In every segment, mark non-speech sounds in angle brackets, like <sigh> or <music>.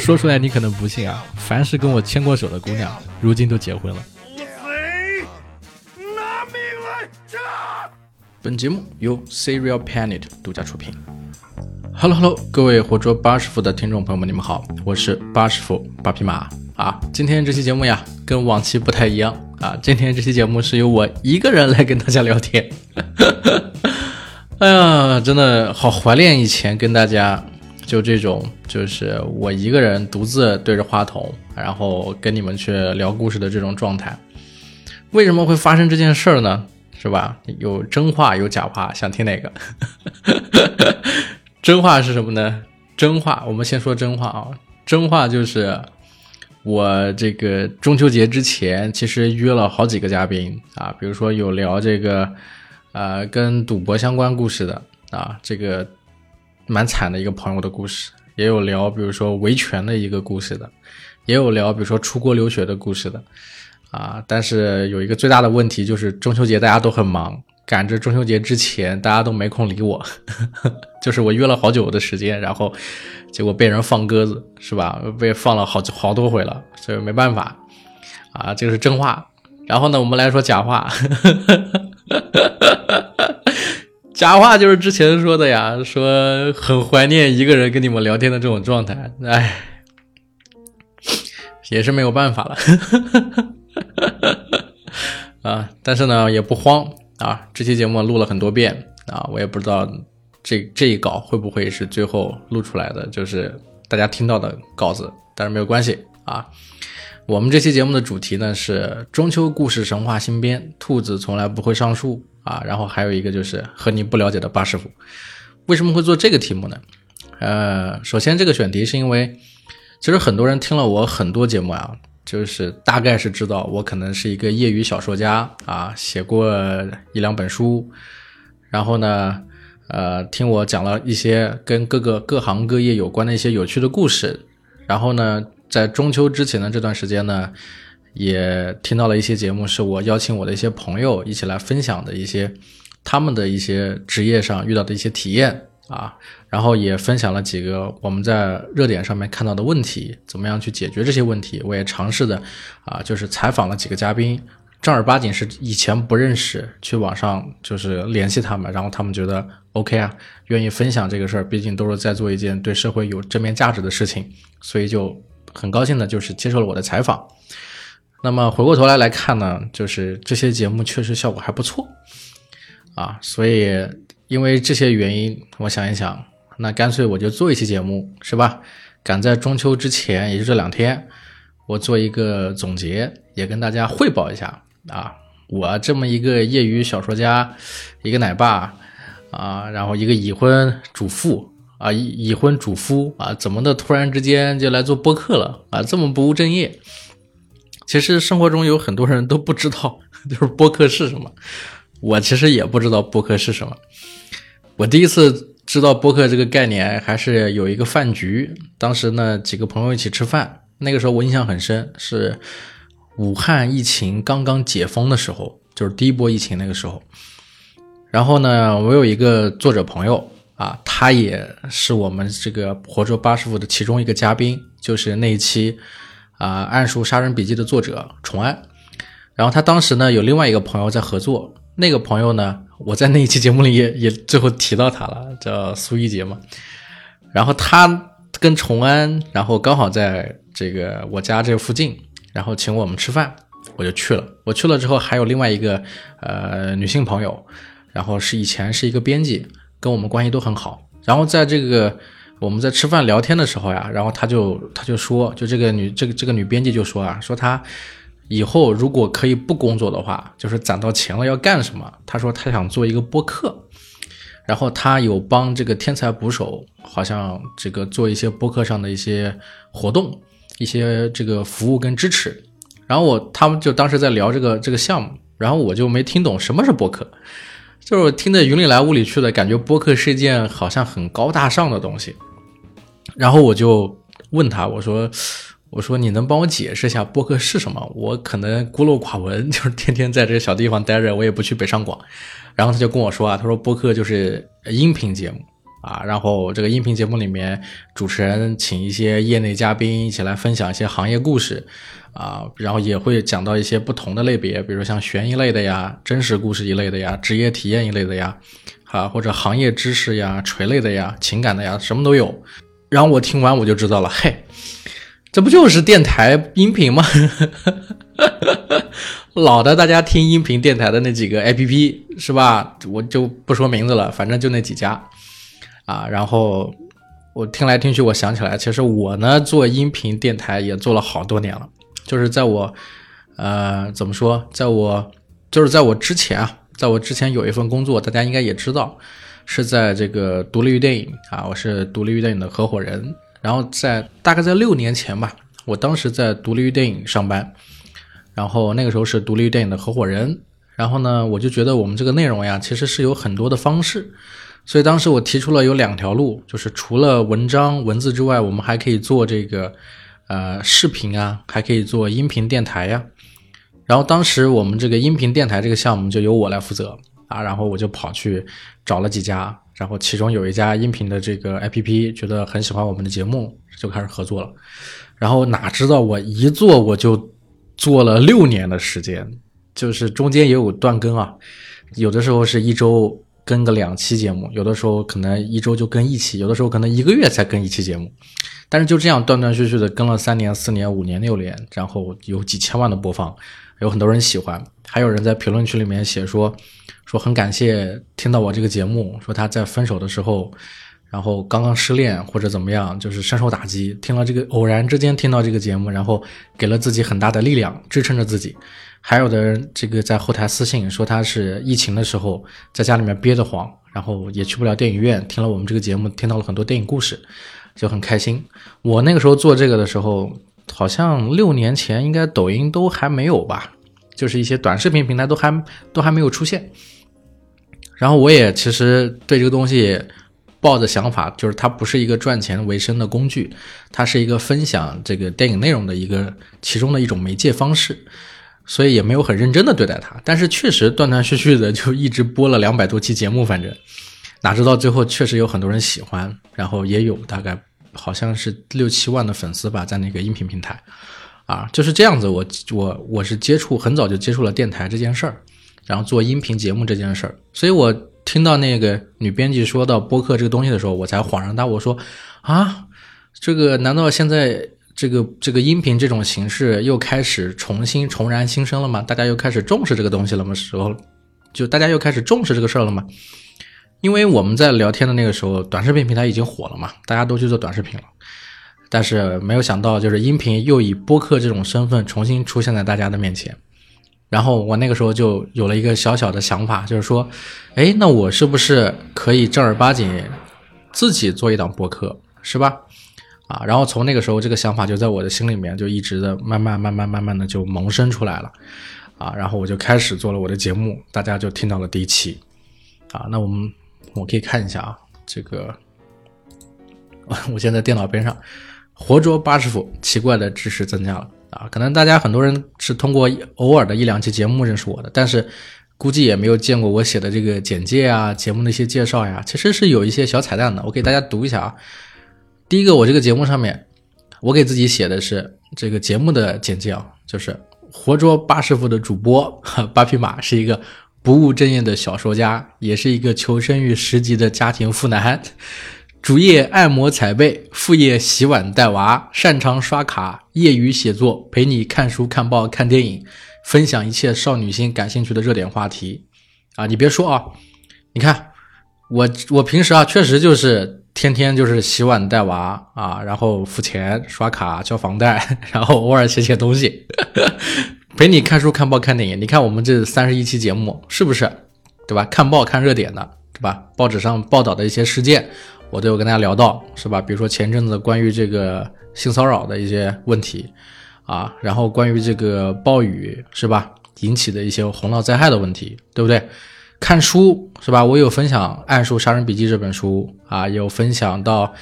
<laughs> 说出来你可能不信啊，凡是跟我牵过手的姑娘，如今都结婚了。拿命来炸！本节目由 Serial Planet 独家出品。Hello Hello，各位活捉八师傅的听众朋友们，你们好，我是八师傅八匹马啊。今天这期节目呀，跟往期不太一样啊。今天这期节目是由我一个人来跟大家聊天。<laughs> 哎呀，真的好怀念以前跟大家就这种，就是我一个人独自对着话筒，然后跟你们去聊故事的这种状态。为什么会发生这件事儿呢？是吧？有真话有假话，想听哪个？<laughs> 真话是什么呢？真话，我们先说真话啊。真话就是我这个中秋节之前，其实约了好几个嘉宾啊，比如说有聊这个呃跟赌博相关故事的啊，这个蛮惨的一个朋友的故事，也有聊比如说维权的一个故事的，也有聊比如说出国留学的故事的。啊，但是有一个最大的问题就是中秋节大家都很忙，赶着中秋节之前大家都没空理我，<laughs> 就是我约了好久的时间，然后结果被人放鸽子，是吧？被放了好好多回了，所以没办法啊，这个是真话。然后呢，我们来说假话，假话就是之前说的呀，说很怀念一个人跟你们聊天的这种状态，哎，也是没有办法了。<laughs> 啊，但是呢也不慌啊，这期节目录了很多遍啊，我也不知道这这一稿会不会是最后录出来的，就是大家听到的稿子，但是没有关系啊。我们这期节目的主题呢是中秋故事神话新编，兔子从来不会上树啊，然后还有一个就是和你不了解的八师傅。为什么会做这个题目呢？呃，首先这个选题是因为其实很多人听了我很多节目啊。就是大概是知道我可能是一个业余小说家啊，写过一两本书，然后呢，呃，听我讲了一些跟各个各行各业有关的一些有趣的故事，然后呢，在中秋之前的这段时间呢，也听到了一些节目，是我邀请我的一些朋友一起来分享的一些他们的一些职业上遇到的一些体验。啊，然后也分享了几个我们在热点上面看到的问题，怎么样去解决这些问题？我也尝试的啊，就是采访了几个嘉宾，正儿八经是以前不认识，去网上就是联系他们，然后他们觉得 OK 啊，愿意分享这个事儿，毕竟都是在做一件对社会有正面价值的事情，所以就很高兴的，就是接受了我的采访。那么回过头来来看呢，就是这些节目确实效果还不错啊，所以。因为这些原因，我想一想，那干脆我就做一期节目，是吧？赶在中秋之前，也就这两天，我做一个总结，也跟大家汇报一下啊。我这么一个业余小说家，一个奶爸啊，然后一个已婚主妇啊，已已婚主夫啊，怎么的突然之间就来做播客了啊？这么不务正业。其实生活中有很多人都不知道，<laughs> 就是播客是什么。我其实也不知道播客是什么。我第一次知道播客这个概念，还是有一个饭局，当时呢几个朋友一起吃饭，那个时候我印象很深，是武汉疫情刚刚解封的时候，就是第一波疫情那个时候。然后呢，我有一个作者朋友啊，他也是我们这个活捉八师傅的其中一个嘉宾，就是那一期啊《暗数杀人笔记》的作者崇安。然后他当时呢有另外一个朋友在合作，那个朋友呢。我在那一期节目里也也最后提到他了，叫苏一杰嘛。然后他跟崇安，然后刚好在这个我家这附近，然后请我们吃饭，我就去了。我去了之后，还有另外一个呃女性朋友，然后是以前是一个编辑，跟我们关系都很好。然后在这个我们在吃饭聊天的时候呀，然后他就他就说，就这个女这个这个女编辑就说啊，说她。以后如果可以不工作的话，就是攒到钱了要干什么？他说他想做一个播客，然后他有帮这个天才捕手，好像这个做一些播客上的一些活动，一些这个服务跟支持。然后我他们就当时在聊这个这个项目，然后我就没听懂什么是播客，就是听得云里来雾里去的感觉，播客是一件好像很高大上的东西。然后我就问他，我说。我说你能帮我解释一下播客是什么？我可能孤陋寡闻，就是天天在这个小地方待着，我也不去北上广。然后他就跟我说啊，他说播客就是音频节目啊，然后这个音频节目里面，主持人请一些业内嘉宾一起来分享一些行业故事，啊，然后也会讲到一些不同的类别，比如像悬疑类的呀、真实故事一类的呀、职业体验一类的呀，啊，或者行业知识呀、垂类的呀、情感的呀，什么都有。然后我听完我就知道了，嘿，这不就是电台音频吗？<laughs> 老的大家听音频电台的那几个 APP 是吧？我就不说名字了，反正就那几家。啊，然后我听来听去，我想起来，其实我呢做音频电台也做了好多年了，就是在我，呃，怎么说，在我就是在我之前啊，在我之前有一份工作，大家应该也知道，是在这个独立于电影啊，我是独立于电影的合伙人。然后在大概在六年前吧，我当时在独立于电影上班，然后那个时候是独立于电影的合伙人。然后呢，我就觉得我们这个内容呀，其实是有很多的方式。所以当时我提出了有两条路，就是除了文章文字之外，我们还可以做这个，呃，视频啊，还可以做音频电台呀。然后当时我们这个音频电台这个项目就由我来负责啊，然后我就跑去找了几家，然后其中有一家音频的这个 APP 觉得很喜欢我们的节目，就开始合作了。然后哪知道我一做我就做了六年的时间，就是中间也有断更啊，有的时候是一周。更个两期节目，有的时候可能一周就更一期，有的时候可能一个月才更一期节目，但是就这样断断续续的更了三年、四年、五年、六年，然后有几千万的播放，有很多人喜欢，还有人在评论区里面写说说很感谢听到我这个节目，说他在分手的时候，然后刚刚失恋或者怎么样，就是深受打击，听了这个偶然之间听到这个节目，然后给了自己很大的力量，支撑着自己。还有的人这个在后台私信说他是疫情的时候在家里面憋得慌，然后也去不了电影院，听了我们这个节目，听到了很多电影故事，就很开心。我那个时候做这个的时候，好像六年前应该抖音都还没有吧，就是一些短视频平台都还都还没有出现。然后我也其实对这个东西抱着想法，就是它不是一个赚钱为生的工具，它是一个分享这个电影内容的一个其中的一种媒介方式。所以也没有很认真的对待它，但是确实断断续续的就一直播了两百多期节目，反正哪知道最后确实有很多人喜欢，然后也有大概好像是六七万的粉丝吧，在那个音频平台，啊，就是这样子。我我我是接触很早就接触了电台这件事儿，然后做音频节目这件事儿，所以我听到那个女编辑说到播客这个东西的时候，我才恍然大悟，说啊，这个难道现在？这个这个音频这种形式又开始重新重燃新生了吗？大家又开始重视这个东西了吗？时候，就大家又开始重视这个事儿了吗？因为我们在聊天的那个时候，短视频平台已经火了嘛，大家都去做短视频了。但是没有想到，就是音频又以播客这种身份重新出现在大家的面前。然后我那个时候就有了一个小小的想法，就是说，哎，那我是不是可以正儿八经自己做一档播客，是吧？啊，然后从那个时候，这个想法就在我的心里面就一直的慢慢、慢慢、慢慢的就萌生出来了，啊，然后我就开始做了我的节目，大家就听到了第一期，啊，那我们我可以看一下啊，这个，<laughs> 我现在电脑边上，活捉八师傅，奇怪的知识增加了。啊，可能大家很多人是通过偶尔的一两期节目认识我的，但是估计也没有见过我写的这个简介啊，节目的一些介绍呀，其实是有一些小彩蛋的，我给大家读一下啊。第一个，我这个节目上面，我给自己写的是这个节目的简介啊，就是活捉八师傅的主播八匹马是一个不务正业的小说家，也是一个求生欲十级的家庭妇男，主业按摩踩背，副业洗碗带娃，擅长刷卡，业余写作，陪你看书看报看电影，分享一切少女心感兴趣的热点话题啊！你别说啊，你看我我平时啊，确实就是。天天就是洗碗带娃啊，然后付钱刷卡交房贷，<laughs> 然后偶尔写写东西，<laughs> 陪你看书看报看电影。你看我们这三十一期节目是不是，对吧？看报看热点的，对吧？报纸上报道的一些事件，我都有跟大家聊到，是吧？比如说前阵子关于这个性骚扰的一些问题啊，然后关于这个暴雨是吧引起的一些洪涝灾害的问题，对不对？看书是吧？我有分享《暗数杀人笔记》这本书啊，有分享到，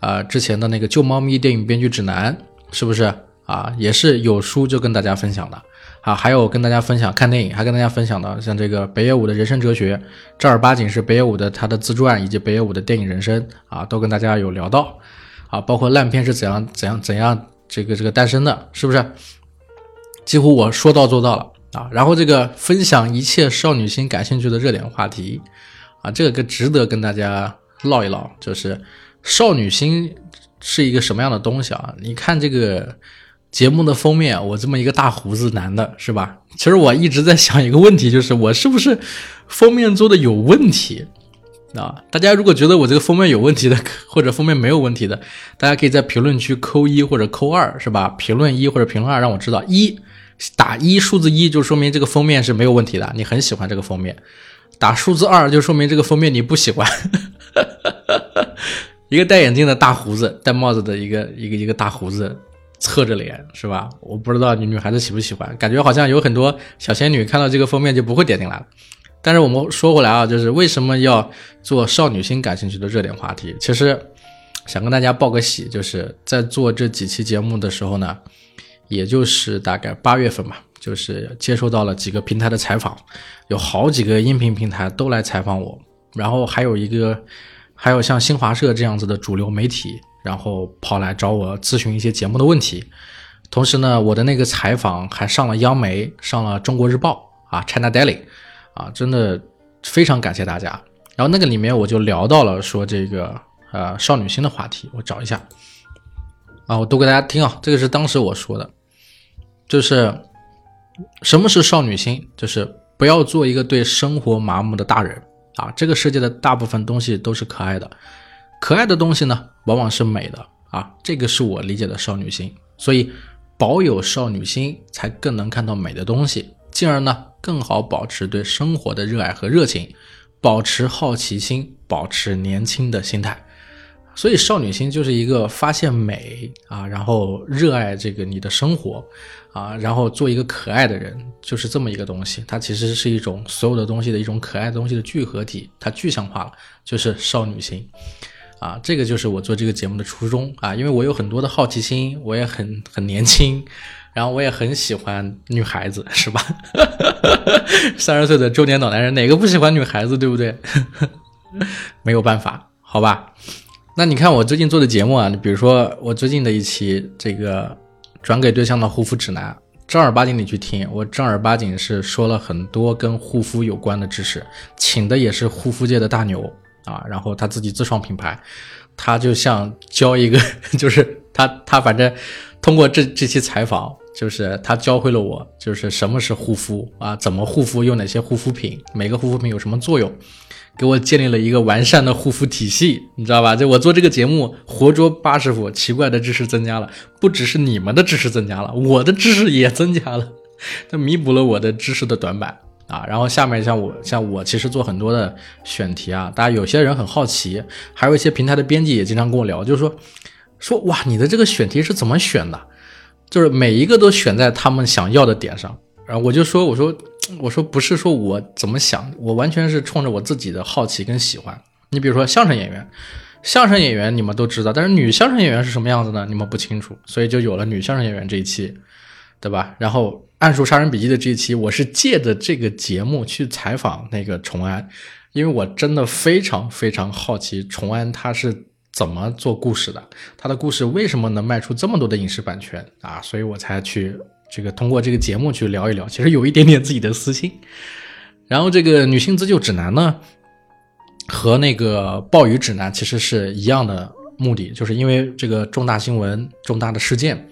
呃，之前的那个《救猫咪电影编剧指南》，是不是啊，也是有书就跟大家分享的啊，还有跟大家分享看电影，还跟大家分享的像这个北野武的人生哲学，正儿八经是北野武的他的自传以及北野武的电影人生啊，都跟大家有聊到啊，包括烂片是怎样怎样怎样这个这个诞生的，是不是？几乎我说到做到了啊，然后这个分享一切少女心感兴趣的热点话题啊，这个值得跟大家唠一唠，就是少女心是一个什么样的东西啊？你看这个。节目的封面，我这么一个大胡子男的，是吧？其实我一直在想一个问题，就是我是不是封面做的有问题啊？大家如果觉得我这个封面有问题的，<laughs> 或者封面没有问题的，大家可以在评论区扣一或者扣二，是吧？评论一或者评论二，让我知道一打一数字一就说明这个封面是没有问题的，你很喜欢这个封面；打数字二就说明这个封面你不喜欢。<laughs> 一个戴眼镜的大胡子，戴帽子的一个一个一个大胡子。侧着脸是吧？我不知道你女孩子喜不喜欢，感觉好像有很多小仙女看到这个封面就不会点进来了。但是我们说回来啊，就是为什么要做少女心感兴趣的热点话题？其实想跟大家报个喜，就是在做这几期节目的时候呢，也就是大概八月份吧，就是接收到了几个平台的采访，有好几个音频平台都来采访我，然后还有一个，还有像新华社这样子的主流媒体。然后跑来找我咨询一些节目的问题，同时呢，我的那个采访还上了央媒，上了中国日报啊，China Daily，啊，真的非常感谢大家。然后那个里面我就聊到了说这个呃少女心的话题，我找一下。啊，我读给大家听啊，这个是当时我说的，就是什么是少女心，就是不要做一个对生活麻木的大人。啊，这个世界的大部分东西都是可爱的。可爱的东西呢，往往是美的啊，这个是我理解的少女心。所以，保有少女心，才更能看到美的东西，进而呢，更好保持对生活的热爱和热情，保持好奇心，保持年轻的心态。所以，少女心就是一个发现美啊，然后热爱这个你的生活啊，然后做一个可爱的人，就是这么一个东西。它其实是一种所有的东西的一种可爱的东西的聚合体，它具象化了，就是少女心。啊，这个就是我做这个节目的初衷啊，因为我有很多的好奇心，我也很很年轻，然后我也很喜欢女孩子，是吧？<laughs> 三十岁的中年老男人，哪个不喜欢女孩子，对不对？<laughs> 没有办法，好吧？那你看我最近做的节目啊，你比如说我最近的一期这个转给对象的护肤指南，正儿八经你去听，我正儿八经是说了很多跟护肤有关的知识，请的也是护肤界的大牛。啊，然后他自己自创品牌，他就像教一个，<laughs> 就是他他反正通过这这期采访，就是他教会了我，就是什么是护肤啊，怎么护肤，用哪些护肤品，每个护肤品有什么作用，给我建立了一个完善的护肤体系，你知道吧？就我做这个节目，活捉八师傅，奇怪的知识增加了，不只是你们的知识增加了，我的知识也增加了，<laughs> 它弥补了我的知识的短板。啊，然后下面像我像我其实做很多的选题啊，大家有些人很好奇，还有一些平台的编辑也经常跟我聊，就是说说哇，你的这个选题是怎么选的？就是每一个都选在他们想要的点上。然后我就说，我说我说不是说我怎么想，我完全是冲着我自己的好奇跟喜欢。你比如说相声演员，相声演员你们都知道，但是女相声演员是什么样子呢？你们不清楚，所以就有了女相声演员这一期，对吧？然后。《暗数杀人笔记》的这一期，我是借着这个节目去采访那个崇安，因为我真的非常非常好奇崇安他是怎么做故事的，他的故事为什么能卖出这么多的影视版权啊？所以我才去这个通过这个节目去聊一聊，其实有一点点自己的私心。然后这个女性自救指南呢，和那个暴雨指南其实是一样的目的，就是因为这个重大新闻、重大的事件。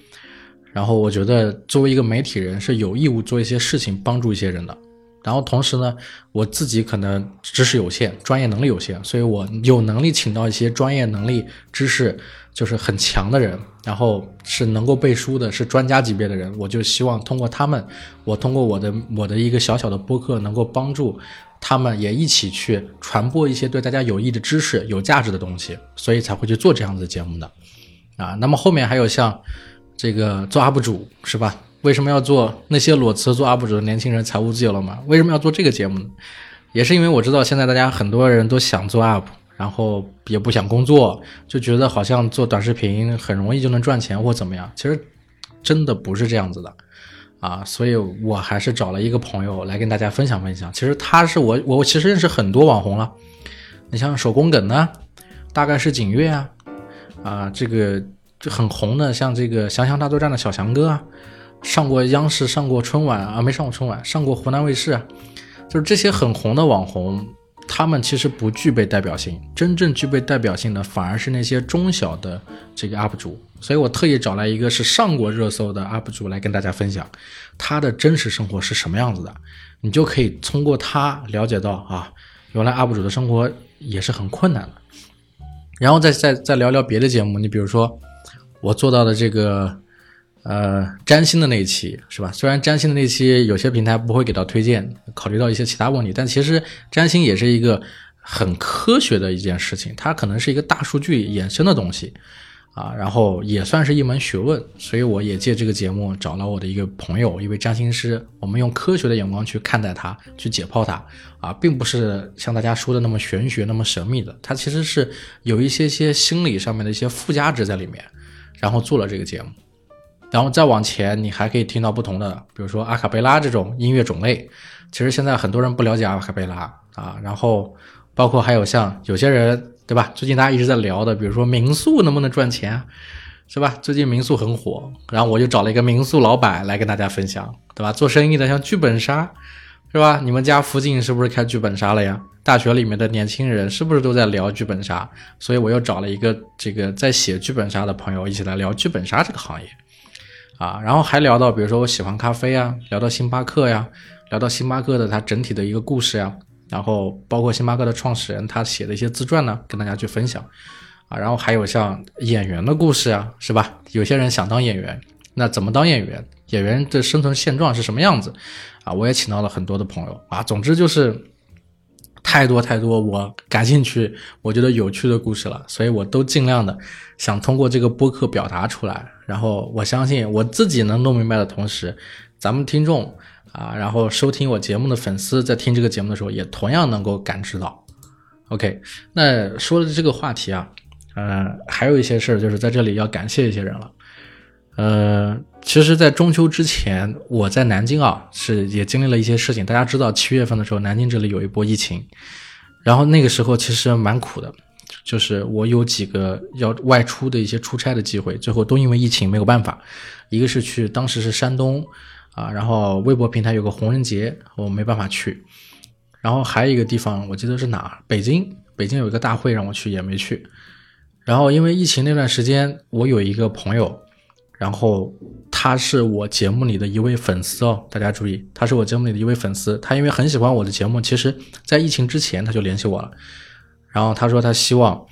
然后我觉得，作为一个媒体人，是有义务做一些事情，帮助一些人的。然后同时呢，我自己可能知识有限，专业能力有限，所以我有能力请到一些专业能力、知识就是很强的人，然后是能够背书的，是专家级别的人。我就希望通过他们，我通过我的我的一个小小的播客，能够帮助他们也一起去传播一些对大家有益的知识、有价值的东西，所以才会去做这样子的节目的。啊，那么后面还有像。这个做 UP 主是吧？为什么要做那些裸辞做 UP 主的年轻人财务自由了吗？为什么要做这个节目呢？也是因为我知道现在大家很多人都想做 UP，然后也不想工作，就觉得好像做短视频很容易就能赚钱或怎么样。其实真的不是这样子的啊，所以我还是找了一个朋友来跟大家分享分享。其实他是我我其实认识很多网红了，你像手工梗呢，大概是景月啊，啊这个就很红的，像这个翔翔大作战的小翔哥啊，上过央视，上过春晚啊，没上过春晚，上过湖南卫视啊，就是这些很红的网红。他们其实不具备代表性，真正具备代表性的反而是那些中小的这个 UP 主。所以我特意找来一个是上过热搜的 UP 主来跟大家分享他的真实生活是什么样子的，你就可以通过他了解到啊，原来 UP 主的生活也是很困难的。然后再再再聊聊别的节目，你比如说我做到的这个。呃，占星的那一期是吧？虽然占星的那期有些平台不会给到推荐，考虑到一些其他问题，但其实占星也是一个很科学的一件事情，它可能是一个大数据衍生的东西啊，然后也算是一门学问。所以我也借这个节目找了我的一个朋友，一位占星师，我们用科学的眼光去看待它，去解剖它啊，并不是像大家说的那么玄学、那么神秘的，它其实是有一些些心理上面的一些附加值在里面，然后做了这个节目。然后再往前，你还可以听到不同的，比如说阿卡贝拉这种音乐种类。其实现在很多人不了解阿卡贝拉啊。然后包括还有像有些人，对吧？最近大家一直在聊的，比如说民宿能不能赚钱，是吧？最近民宿很火，然后我就找了一个民宿老板来跟大家分享，对吧？做生意的像剧本杀，是吧？你们家附近是不是开剧本杀了呀？大学里面的年轻人是不是都在聊剧本杀？所以我又找了一个这个在写剧本杀的朋友一起来聊剧本杀这个行业。啊，然后还聊到，比如说我喜欢咖啡啊，聊到星巴克呀，聊到星巴克的它整体的一个故事呀，然后包括星巴克的创始人他写的一些自传呢，跟大家去分享。啊，然后还有像演员的故事啊，是吧？有些人想当演员，那怎么当演员？演员的生存现状是什么样子？啊，我也请到了很多的朋友啊，总之就是太多太多我感兴趣、我觉得有趣的故事了，所以我都尽量的想通过这个播客表达出来。然后我相信我自己能弄明白的同时，咱们听众啊，然后收听我节目的粉丝在听这个节目的时候，也同样能够感知到。OK，那说了这个话题啊，呃，还有一些事儿，就是在这里要感谢一些人了。呃，其实，在中秋之前，我在南京啊，是也经历了一些事情。大家知道，七月份的时候，南京这里有一波疫情，然后那个时候其实蛮苦的。就是我有几个要外出的一些出差的机会，最后都因为疫情没有办法。一个是去，当时是山东啊，然后微博平台有个红人节，我没办法去。然后还有一个地方，我记得是哪？北京，北京有一个大会让我去，也没去。然后因为疫情那段时间，我有一个朋友，然后他是我节目里的一位粉丝哦，大家注意，他是我节目里的一位粉丝。他因为很喜欢我的节目，其实在疫情之前他就联系我了。然后他说他希望，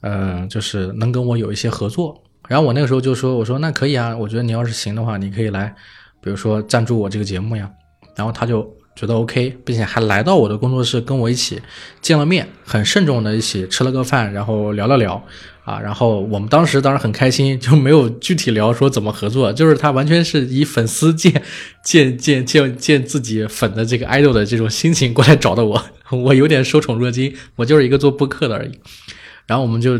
呃，就是能跟我有一些合作。然后我那个时候就说，我说那可以啊，我觉得你要是行的话，你可以来，比如说赞助我这个节目呀。然后他就觉得 OK，并且还来到我的工作室跟我一起见了面，很慎重的一起吃了个饭，然后聊了聊。啊，然后我们当时当然很开心，就没有具体聊说怎么合作，就是他完全是以粉丝见见见见见自己粉的这个 idol 的这种心情过来找的我，我有点受宠若惊，我就是一个做播客的而已。然后我们就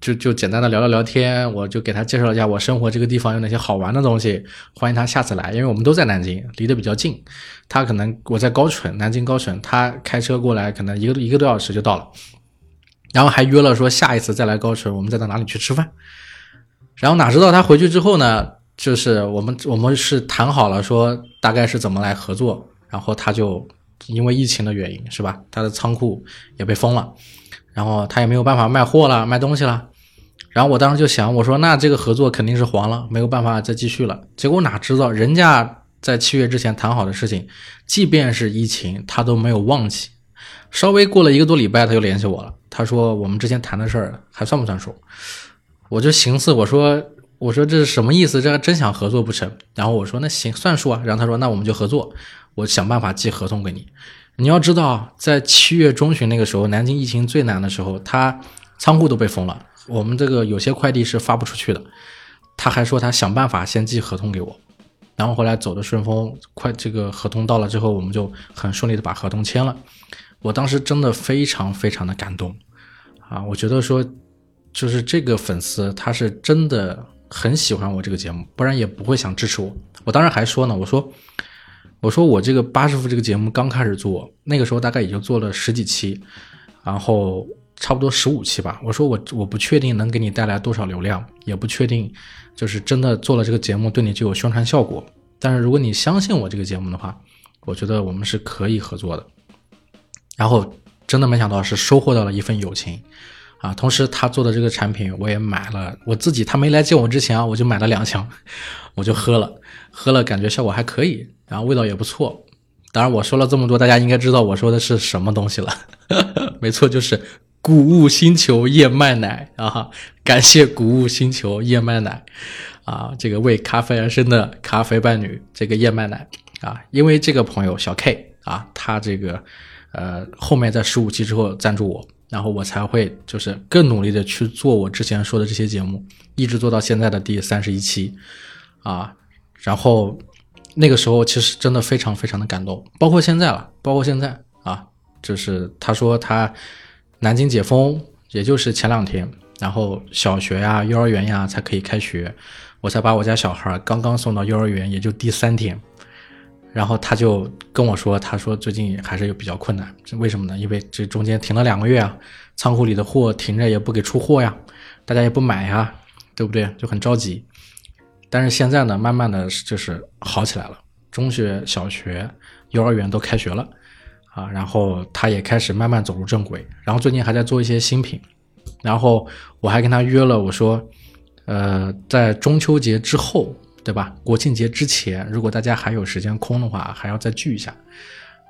就就简单的聊了聊天，我就给他介绍一下我生活这个地方有哪些好玩的东西，欢迎他下次来，因为我们都在南京，离得比较近。他可能我在高淳，南京高淳，他开车过来可能一个一个多小时就到了。然后还约了说下一次再来高淳，我们再到哪里去吃饭。然后哪知道他回去之后呢，就是我们我们是谈好了说大概是怎么来合作，然后他就因为疫情的原因是吧，他的仓库也被封了，然后他也没有办法卖货了，卖东西了。然后我当时就想，我说那这个合作肯定是黄了，没有办法再继续了。结果哪知道人家在七月之前谈好的事情，即便是疫情，他都没有忘记。稍微过了一个多礼拜，他就联系我了。他说：“我们之前谈的事儿还算不算数？”我就寻思，我说：“我说这是什么意思？这还真想合作不成？”然后我说：“那行，算数啊。”然后他说：“那我们就合作，我想办法寄合同给你。你要知道，在七月中旬那个时候，南京疫情最难的时候，他仓库都被封了，我们这个有些快递是发不出去的。他还说他想办法先寄合同给我，然后后来走的顺丰，快这个合同到了之后，我们就很顺利的把合同签了。”我当时真的非常非常的感动，啊，我觉得说，就是这个粉丝他是真的很喜欢我这个节目，不然也不会想支持我。我当时还说呢，我说我说我这个八师傅这个节目刚开始做，那个时候大概也就做了十几期，然后差不多十五期吧。我说我我不确定能给你带来多少流量，也不确定就是真的做了这个节目对你就有宣传效果。但是如果你相信我这个节目的话，我觉得我们是可以合作的。然后真的没想到是收获到了一份友情。啊，同时他做的这个产品我也买了，我自己他没来见我之前啊，我就买了两箱，<laughs> 我就喝了，喝了感觉效果还可以，然后味道也不错。当然我说了这么多，大家应该知道我说的是什么东西了，<laughs> 没错，就是谷物星球燕麦奶啊！感谢谷物星球燕麦奶啊，这个为咖啡而生的咖啡伴侣，这个燕麦奶啊，因为这个朋友小 K 啊，他这个呃后面在十五期之后赞助我。然后我才会就是更努力的去做我之前说的这些节目，一直做到现在的第三十一期，啊，然后那个时候其实真的非常非常的感动，包括现在了，包括现在啊，就是他说他南京解封，也就是前两天，然后小学呀、幼儿园呀才可以开学，我才把我家小孩刚刚送到幼儿园，也就第三天。然后他就跟我说：“他说最近还是有比较困难，为什么呢？因为这中间停了两个月啊，仓库里的货停着也不给出货呀，大家也不买呀，对不对？就很着急。但是现在呢，慢慢的就是好起来了，中学、小学、幼儿园都开学了啊，然后他也开始慢慢走入正轨。然后最近还在做一些新品，然后我还跟他约了，我说，呃，在中秋节之后。”对吧？国庆节之前，如果大家还有时间空的话，还要再聚一下。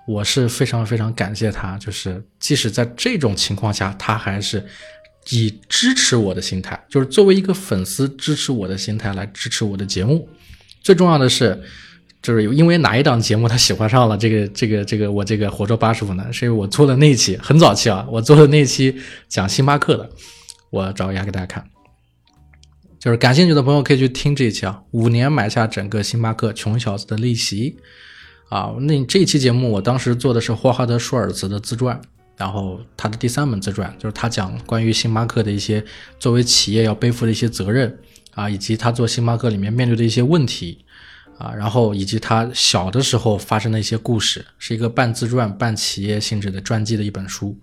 我是非常非常感谢他，就是即使在这种情况下，他还是以支持我的心态，就是作为一个粉丝支持我的心态来支持我的节目。最重要的是，就是因为哪一档节目他喜欢上了这个这个这个我这个活捉八师傅呢？是因为我做的那期很早期啊，我做的那期讲星巴克的，我找一下给大家看。就是感兴趣的朋友可以去听这一期啊，五年买下整个星巴克穷小子的利息啊。那这一期节目，我当时做的是霍华德舒尔茨的自传，然后他的第三本自传就是他讲关于星巴克的一些作为企业要背负的一些责任啊，以及他做星巴克里面面对的一些问题啊，然后以及他小的时候发生的一些故事，是一个半自传半企业性质的传记的一本书。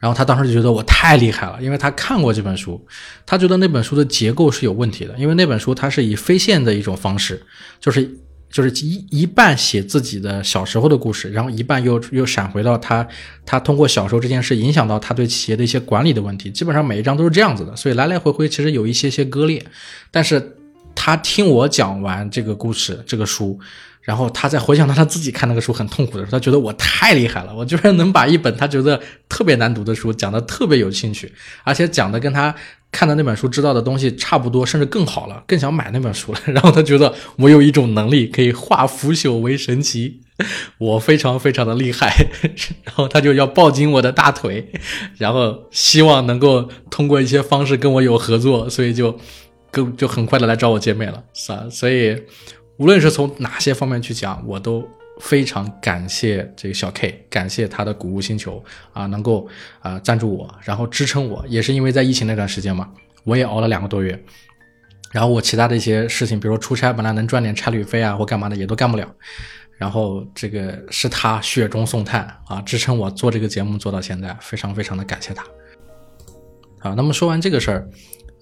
然后他当时就觉得我太厉害了，因为他看过这本书，他觉得那本书的结构是有问题的，因为那本书它是以非线的一种方式，就是就是一一半写自己的小时候的故事，然后一半又又闪回到他他通过小时候这件事影响到他对企业的一些管理的问题，基本上每一章都是这样子的，所以来来回回其实有一些些割裂，但是他听我讲完这个故事这个书。然后他再回想到他自己看那个书很痛苦的时候，他觉得我太厉害了，我居然能把一本他觉得特别难读的书讲得特别有兴趣，而且讲的跟他看的那本书知道的东西差不多，甚至更好了，更想买那本书了。<laughs> 然后他觉得我有一种能力可以化腐朽为神奇，我非常非常的厉害。<laughs> 然后他就要抱紧我的大腿，然后希望能够通过一些方式跟我有合作，所以就跟就很快的来找我见面了，是吧？所以。无论是从哪些方面去讲，我都非常感谢这个小 K，感谢他的谷物星球啊，能够啊赞助我，然后支撑我，也是因为在疫情那段时间嘛，我也熬了两个多月，然后我其他的一些事情，比如说出差，本来能赚点差旅费啊或干嘛的，也都干不了，然后这个是他雪中送炭啊，支撑我做这个节目做到现在，非常非常的感谢他。好，那么说完这个事儿，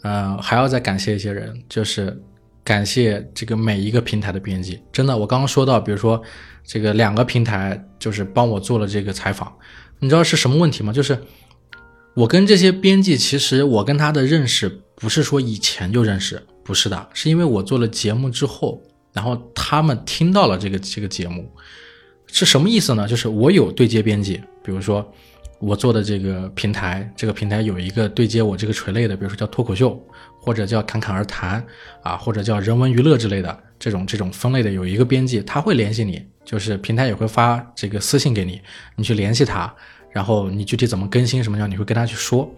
呃，还要再感谢一些人，就是。感谢这个每一个平台的编辑，真的，我刚刚说到，比如说这个两个平台就是帮我做了这个采访，你知道是什么问题吗？就是我跟这些编辑，其实我跟他的认识不是说以前就认识，不是的，是因为我做了节目之后，然后他们听到了这个这个节目，是什么意思呢？就是我有对接编辑，比如说。我做的这个平台，这个平台有一个对接我这个垂类的，比如说叫脱口秀，或者叫侃侃而谈啊，或者叫人文娱乐之类的这种这种分类的，有一个编辑，他会联系你，就是平台也会发这个私信给你，你去联系他，然后你具体怎么更新什么样，你会跟他去说。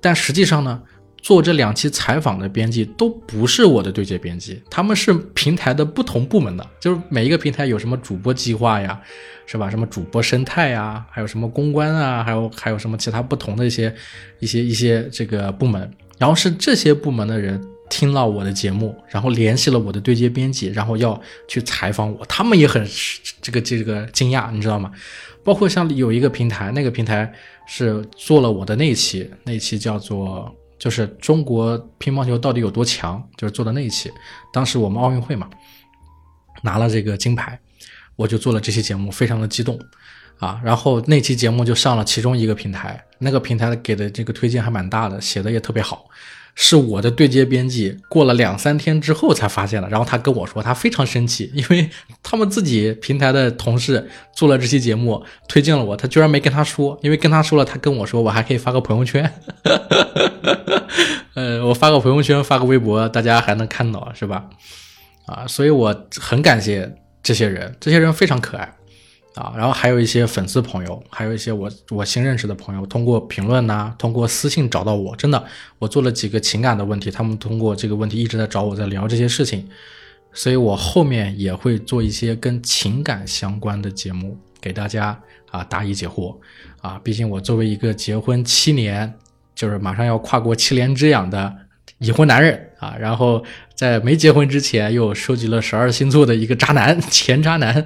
但实际上呢？做这两期采访的编辑都不是我的对接编辑，他们是平台的不同部门的，就是每一个平台有什么主播计划呀，是吧？什么主播生态呀，还有什么公关啊，还有还有什么其他不同的一些一些一些这个部门，然后是这些部门的人听了我的节目，然后联系了我的对接编辑，然后要去采访我，他们也很这个这个惊讶，你知道吗？包括像有一个平台，那个平台是做了我的那一期，那一期叫做就是中国乒乓球到底有多强，就是做的那一期。当时我们奥运会嘛，拿了这个金牌，我就做了这期节目，非常的激动啊。然后那期节目就上了其中一个平台，那个平台给的这个推荐还蛮大的，写的也特别好。是我的对接编辑过了两三天之后才发现的，然后他跟我说他非常生气，因为他们自己平台的同事做了这期节目推荐了我，他居然没跟他说，因为跟他说了，他跟我说我还可以发个朋友圈，<laughs> 呃，我发个朋友圈发个微博，大家还能看到是吧？啊，所以我很感谢这些人，这些人非常可爱。啊，然后还有一些粉丝朋友，还有一些我我新认识的朋友，通过评论呐，通过私信找到我。真的，我做了几个情感的问题，他们通过这个问题一直在找我，在聊这些事情。所以我后面也会做一些跟情感相关的节目，给大家啊答疑解惑。啊，毕竟我作为一个结婚七年，就是马上要跨过七年之痒的已婚男人啊，然后在没结婚之前又收集了十二星座的一个渣男，<laughs> 前渣男。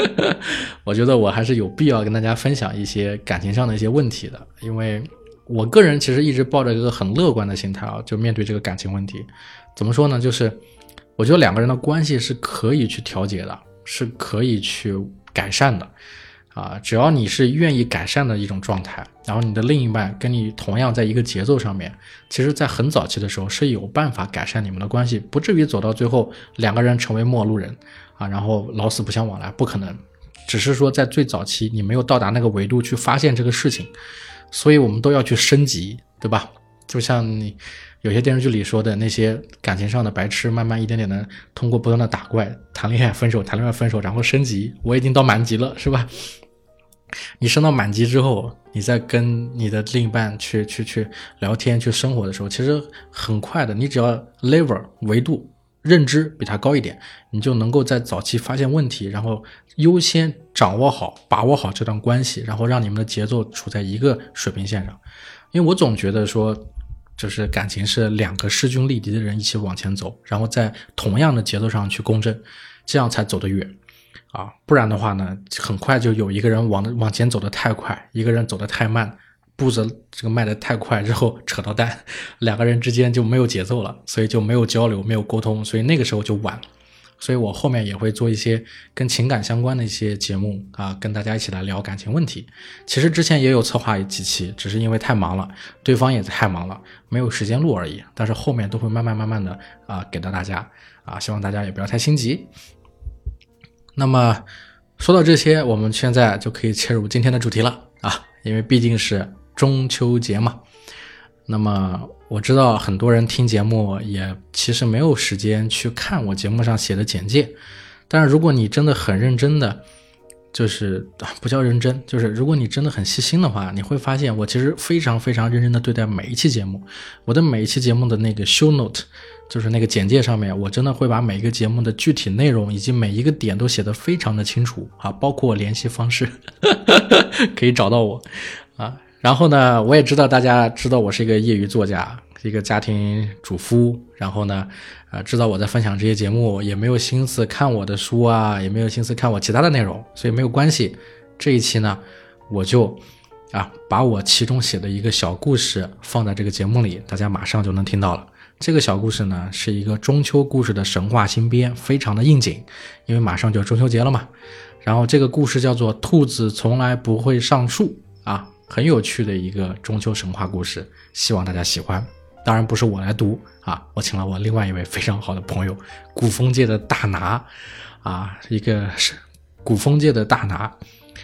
<laughs> 我觉得我还是有必要跟大家分享一些感情上的一些问题的，因为我个人其实一直抱着一个很乐观的心态啊，就面对这个感情问题。怎么说呢？就是我觉得两个人的关系是可以去调节的，是可以去改善的啊。只要你是愿意改善的一种状态，然后你的另一半跟你同样在一个节奏上面，其实，在很早期的时候是有办法改善你们的关系，不至于走到最后两个人成为陌路人。啊，然后老死不相往来，不可能。只是说在最早期你没有到达那个维度去发现这个事情，所以我们都要去升级，对吧？就像你有些电视剧里说的那些感情上的白痴，慢慢一点点的通过不断的打怪、谈恋爱、分手、谈恋爱、分手，然后升级。我已经到满级了，是吧？你升到满级之后，你再跟你的另一半去去去聊天、去生活的时候，其实很快的。你只要 level 维度。认知比他高一点，你就能够在早期发现问题，然后优先掌握好、把握好这段关系，然后让你们的节奏处在一个水平线上。因为我总觉得说，就是感情是两个势均力敌的人一起往前走，然后在同样的节奏上去共振，这样才走得远啊！不然的话呢，很快就有一个人往往前走得太快，一个人走得太慢。步子这个迈得太快之后扯到蛋，两个人之间就没有节奏了，所以就没有交流，没有沟通，所以那个时候就晚。所以我后面也会做一些跟情感相关的一些节目啊，跟大家一起来聊感情问题。其实之前也有策划几期，只是因为太忙了，对方也太忙了，没有时间录而已。但是后面都会慢慢慢慢的啊给到大家啊，希望大家也不要太心急。那么说到这些，我们现在就可以切入今天的主题了啊，因为毕竟是。中秋节嘛，那么我知道很多人听节目也其实没有时间去看我节目上写的简介，但是如果你真的很认真的，就是不叫认真，就是如果你真的很细心的话，你会发现我其实非常非常认真的对待每一期节目，我的每一期节目的那个 show note，就是那个简介上面，我真的会把每一个节目的具体内容以及每一个点都写得非常的清楚啊，包括联系方式，<laughs> 可以找到我啊。然后呢，我也知道大家知道我是一个业余作家，一个家庭主妇。然后呢，呃，知道我在分享这些节目，也没有心思看我的书啊，也没有心思看我其他的内容，所以没有关系。这一期呢，我就啊，把我其中写的一个小故事放在这个节目里，大家马上就能听到了。这个小故事呢，是一个中秋故事的神话新编，非常的应景，因为马上就要中秋节了嘛。然后这个故事叫做《兔子从来不会上树》啊。很有趣的一个中秋神话故事，希望大家喜欢。当然不是我来读啊，我请了我另外一位非常好的朋友，古风界的大拿啊，一个是古风界的大拿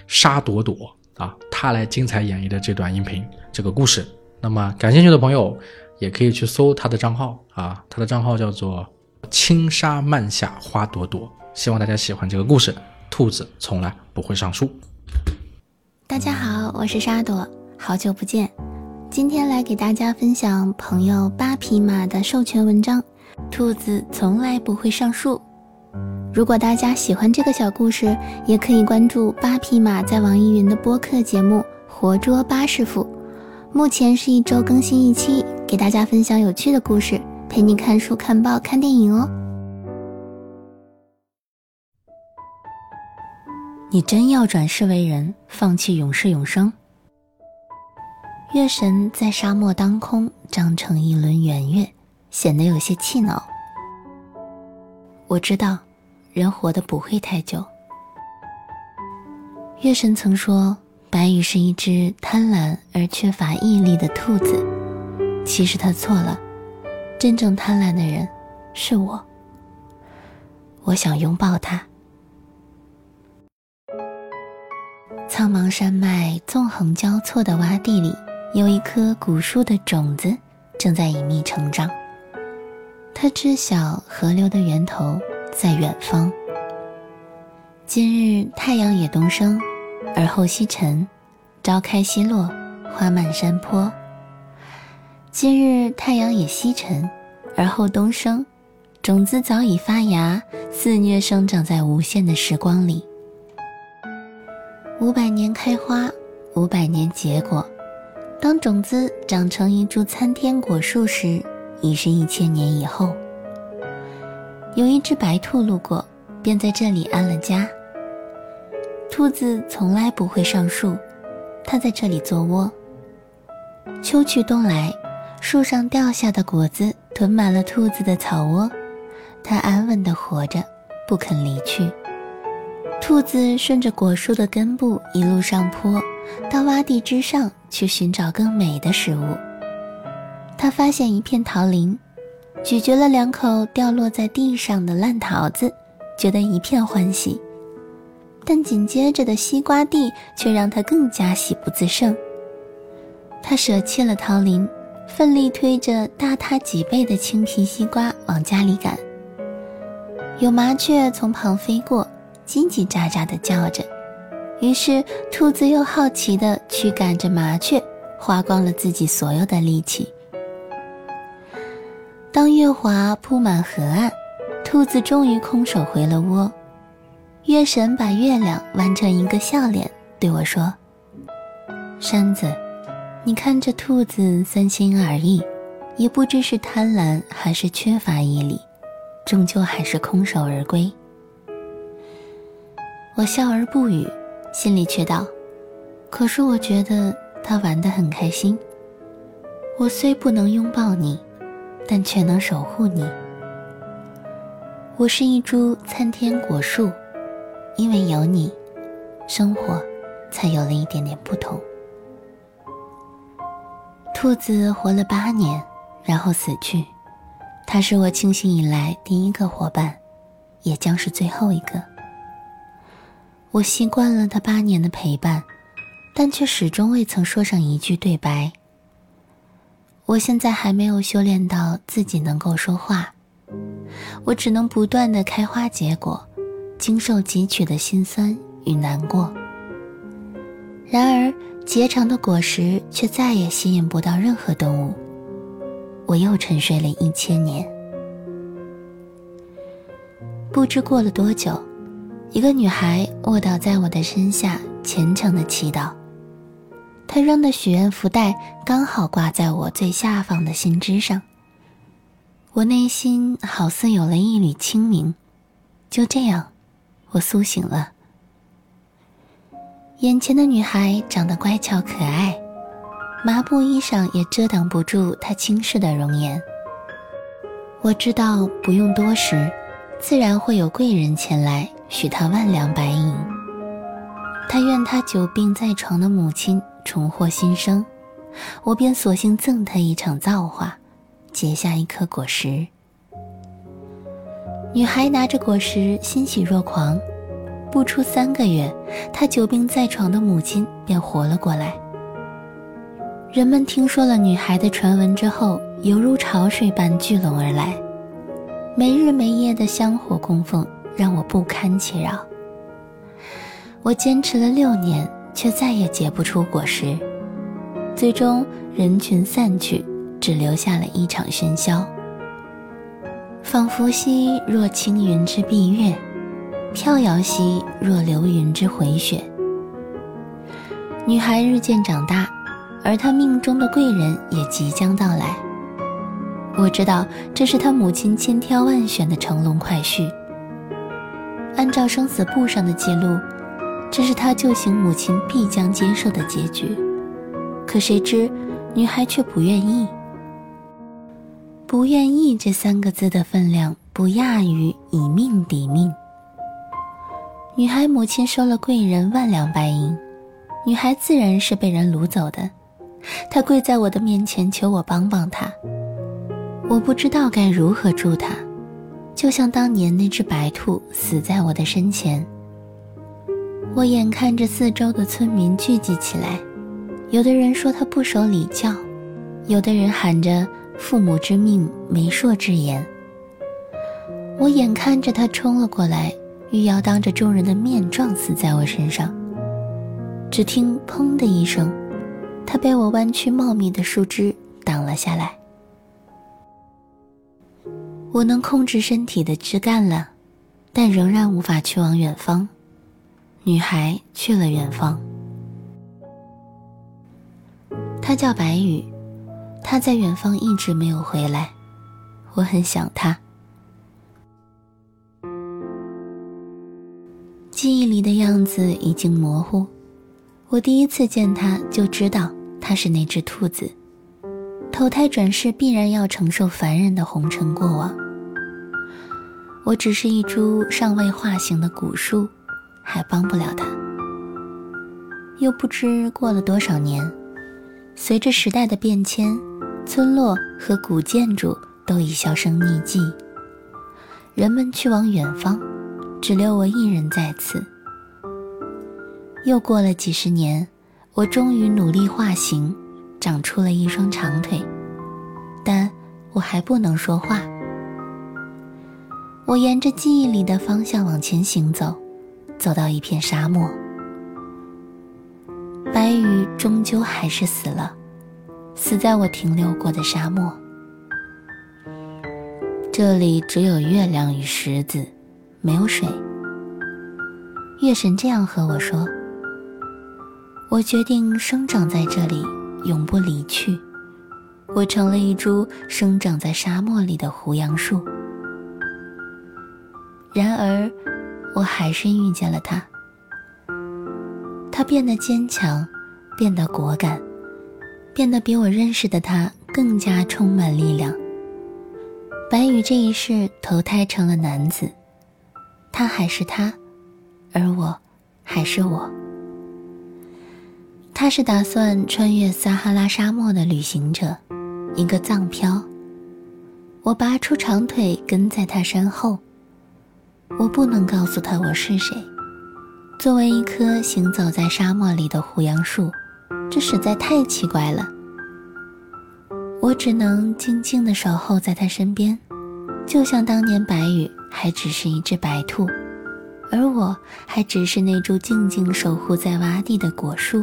沙朵朵啊，他来精彩演绎的这段音频这个故事。那么感兴趣的朋友也可以去搜他的账号啊，他的账号叫做轻纱漫下花朵朵。希望大家喜欢这个故事。兔子从来不会上树。大家好，我是沙朵，好久不见。今天来给大家分享朋友八匹马的授权文章《兔子从来不会上树》。如果大家喜欢这个小故事，也可以关注八匹马在网易云的播客节目《活捉八师傅》，目前是一周更新一期，给大家分享有趣的故事，陪你看书、看报、看电影哦。你真要转世为人，放弃永世永生？月神在沙漠当空张成一轮圆月，显得有些气恼。我知道，人活得不会太久。月神曾说，白羽是一只贪婪而缺乏毅力的兔子。其实他错了，真正贪婪的人是我。我想拥抱他。苍茫山脉纵横交错的洼地里，有一棵古树的种子正在隐秘成长。它知晓河流的源头在远方。今日太阳也东升，而后西沉，朝开夕落，花满山坡。今日太阳也西沉，而后东升，种子早已发芽，肆虐生长在无限的时光里。五百年开花，五百年结果。当种子长成一株参天果树时，已是一千年以后。有一只白兔路过，便在这里安了家。兔子从来不会上树，它在这里做窝。秋去冬来，树上掉下的果子囤满了兔子的草窝，它安稳地活着，不肯离去。兔子顺着果树的根部一路上坡，到洼地之上去寻找更美的食物。它发现一片桃林，咀嚼了两口掉落在地上的烂桃子，觉得一片欢喜。但紧接着的西瓜地却让它更加喜不自胜。它舍弃了桃林，奋力推着大它几倍的青皮西瓜往家里赶。有麻雀从旁飞过。叽叽喳喳地叫着，于是兔子又好奇地驱赶着麻雀，花光了自己所有的力气。当月华铺满河岸，兔子终于空手回了窝。月神把月亮弯成一个笑脸，对我说：“山子，你看这兔子三心二意，也不知是贪婪还是缺乏毅力，终究还是空手而归。”我笑而不语，心里却道：“可是我觉得他玩得很开心。我虽不能拥抱你，但却能守护你。我是一株参天果树，因为有你，生活才有了一点点不同。”兔子活了八年，然后死去。它是我清醒以来第一个伙伴，也将是最后一个。我习惯了他八年的陪伴，但却始终未曾说上一句对白。我现在还没有修炼到自己能够说话，我只能不断的开花结果，经受汲取的辛酸与难过。然而结成的果实却再也吸引不到任何动物。我又沉睡了一千年，不知过了多久。一个女孩卧倒在我的身下，虔诚的祈祷。她扔的许愿福袋刚好挂在我最下方的心枝上。我内心好似有了一缕清明。就这样，我苏醒了。眼前的女孩长得乖巧可爱，麻布衣裳也遮挡不住她轻视的容颜。我知道不用多时，自然会有贵人前来。许他万两白银，他愿他久病在床的母亲重获新生，我便索性赠他一场造化，结下一颗果实。女孩拿着果实欣喜若狂，不出三个月，她久病在床的母亲便活了过来。人们听说了女孩的传闻之后，犹如潮水般聚拢而来，没日没夜的香火供奉。让我不堪其扰。我坚持了六年，却再也结不出果实。最终人群散去，只留下了一场喧嚣。仿佛兮若青云之蔽月，飘摇兮若流云之回雪。女孩日渐长大，而她命中的贵人也即将到来。我知道这是她母亲千挑万选的乘龙快婿。按照生死簿上的记录，这是他救醒母亲必将接受的结局。可谁知，女孩却不愿意。不愿意这三个字的分量，不亚于以命抵命。女孩母亲收了贵人万两白银，女孩自然是被人掳走的。她跪在我的面前，求我帮帮她。我不知道该如何助她，就像当年那只白兔死在我的身前。我眼看着四周的村民聚集起来，有的人说他不守礼教，有的人喊着。父母之命，媒妁之言。我眼看着他冲了过来，欲要当着众人的面撞死在我身上。只听“砰”的一声，他被我弯曲茂密的树枝挡了下来。我能控制身体的枝干了，但仍然无法去往远方。女孩去了远方，她叫白羽。他在远方一直没有回来，我很想他。记忆里的样子已经模糊，我第一次见他就知道他是那只兔子。投胎转世必然要承受凡人的红尘过往，我只是一株尚未化形的古树，还帮不了他。又不知过了多少年，随着时代的变迁。村落和古建筑都已销声匿迹，人们去往远方，只留我一人在此。又过了几十年，我终于努力化形，长出了一双长腿，但我还不能说话。我沿着记忆里的方向往前行走，走到一片沙漠，白羽终究还是死了。死在我停留过的沙漠，这里只有月亮与石子，没有水。月神这样和我说：“我决定生长在这里，永不离去。我成了一株生长在沙漠里的胡杨树。”然而，我还是遇见了他。他变得坚强，变得果敢。变得比我认识的他更加充满力量。白羽这一世投胎成了男子，他还是他，而我还是我。他是打算穿越撒哈拉沙漠的旅行者，一个藏漂。我拔出长腿跟在他身后。我不能告诉他我是谁。作为一棵行走在沙漠里的胡杨树。这实在太奇怪了。我只能静静地守候在他身边，就像当年白羽还只是一只白兔，而我还只是那株静静守护在洼地的果树。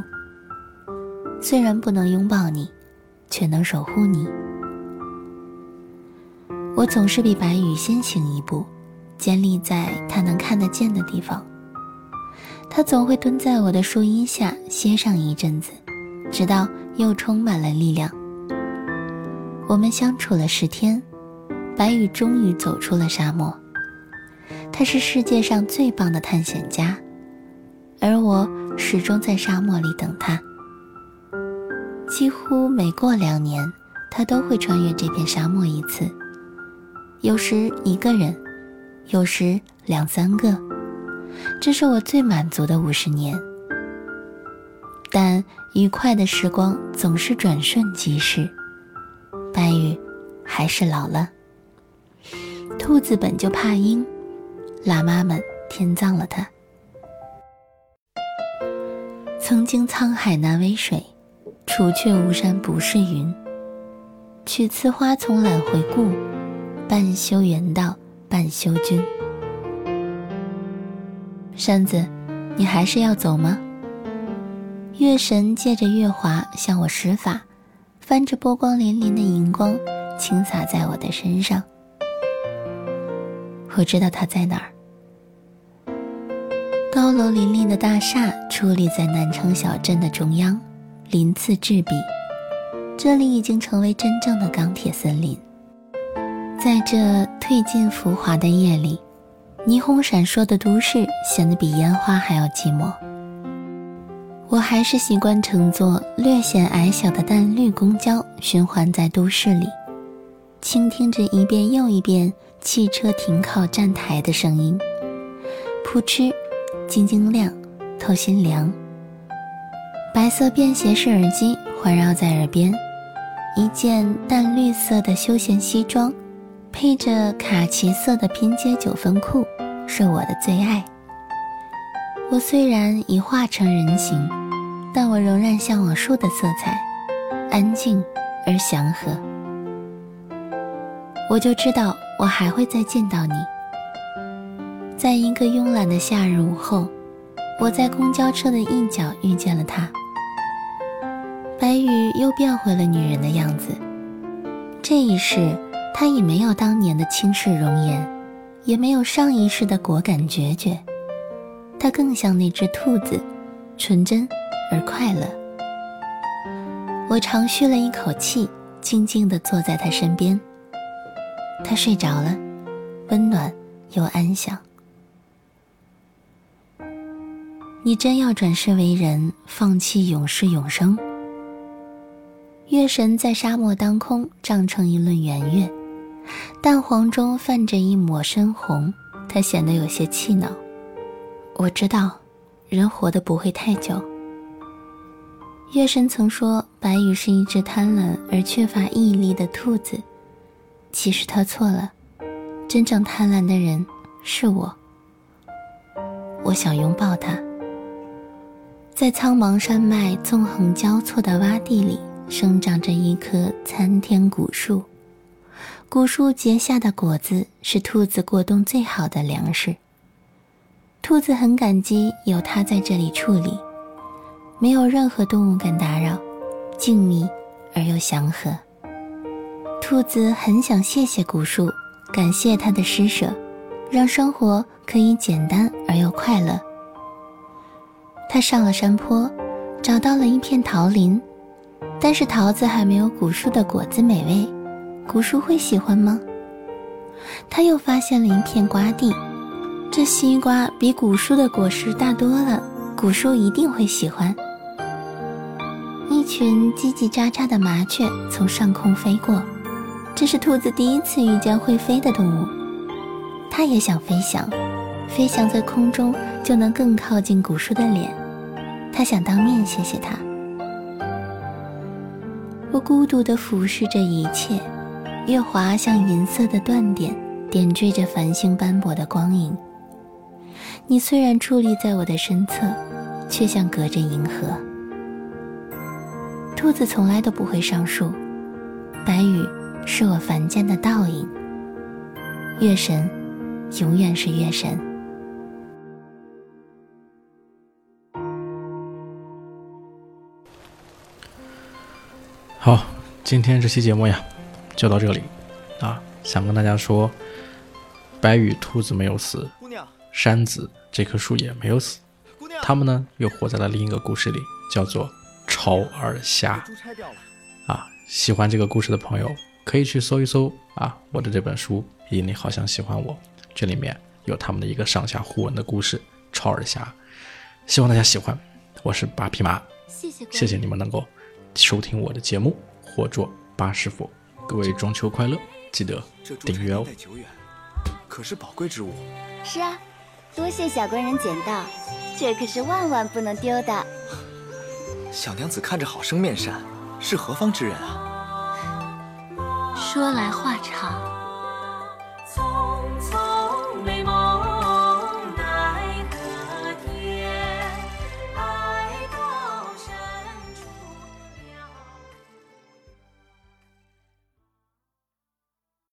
虽然不能拥抱你，却能守护你。我总是比白羽先行一步，建立在他能看得见的地方。他总会蹲在我的树荫下歇上一阵子。直到又充满了力量。我们相处了十天，白羽终于走出了沙漠。他是世界上最棒的探险家，而我始终在沙漠里等他。几乎每过两年，他都会穿越这片沙漠一次，有时一个人，有时两三个。这是我最满足的五十年。但愉快的时光总是转瞬即逝，白羽还是老了。兔子本就怕鹰，喇嘛们天葬了它。曾经沧海难为水，除却巫山不是云。取次花丛懒回顾，半修缘道半修君。扇子，你还是要走吗？月神借着月华向我施法，翻着波光粼粼的银光，倾洒在我的身上。我知道他在哪儿。高楼林立的大厦矗立在南城小镇的中央，鳞次栉比。这里已经成为真正的钢铁森林。在这褪尽浮华的夜里，霓虹闪烁的都市显得比烟花还要寂寞。我还是习惯乘坐略显矮小的淡绿公交，循环在都市里，倾听着一遍又一遍汽车停靠站台的声音，扑哧，晶晶亮，透心凉。白色便携式耳机环绕在耳边，一件淡绿色的休闲西装，配着卡其色的拼接九分裤，是我的最爱。我虽然已化成人形，但我仍然向往树的色彩，安静而祥和。我就知道我还会再见到你。在一个慵懒的夏日午后，我在公交车的一角遇见了他。白羽又变回了女人的样子。这一世，她已没有当年的倾世容颜，也没有上一世的果敢决绝。她更像那只兔子，纯真而快乐。我长吁了一口气，静静地坐在她身边。她睡着了，温暖又安详。你真要转世为人，放弃永世永生？月神在沙漠当空胀成一轮圆月，淡黄中泛着一抹深红，它显得有些气恼。我知道，人活得不会太久。月神曾说白羽是一只贪婪而缺乏毅力的兔子，其实他错了，真正贪婪的人是我。我想拥抱他，在苍茫山脉纵横交错的洼地里。生长着一棵参天古树，古树结下的果子是兔子过冬最好的粮食。兔子很感激有它在这里处理，没有任何动物敢打扰，静谧而又祥和。兔子很想谢谢古树，感谢它的施舍，让生活可以简单而又快乐。它上了山坡，找到了一片桃林。但是桃子还没有古树的果子美味，古树会喜欢吗？他又发现了一片瓜地，这西瓜比古树的果实大多了，古树一定会喜欢。一群叽叽喳喳的麻雀从上空飞过，这是兔子第一次遇见会飞的动物，它也想飞翔，飞翔在空中就能更靠近古树的脸，它想当面谢谢它。我孤独地俯视着一切，月华像银色的断点，点缀着繁星斑驳的光影。你虽然矗立在我的身侧，却像隔着银河。兔子从来都不会上树，白羽是我凡间的倒影。月神，永远是月神。好，今天这期节目呀，就到这里啊。想跟大家说，白羽兔子没有死，山子这棵树也没有死，他们呢又活在了另一个故事里，叫做超耳虾。啊，喜欢这个故事的朋友可以去搜一搜啊，我的这本书《以你好像喜欢我》，这里面有他们的一个上下互文的故事《超耳虾》，希望大家喜欢。我是八匹马，谢谢谢谢你们能够。收听我的节目，或做八师傅，各位中秋快乐！记得订阅哦。可是宝贵之物。是啊，多谢小官人捡到，这可是万万不能丢的。小娘子看着好生面善，是何方之人啊？说来话长。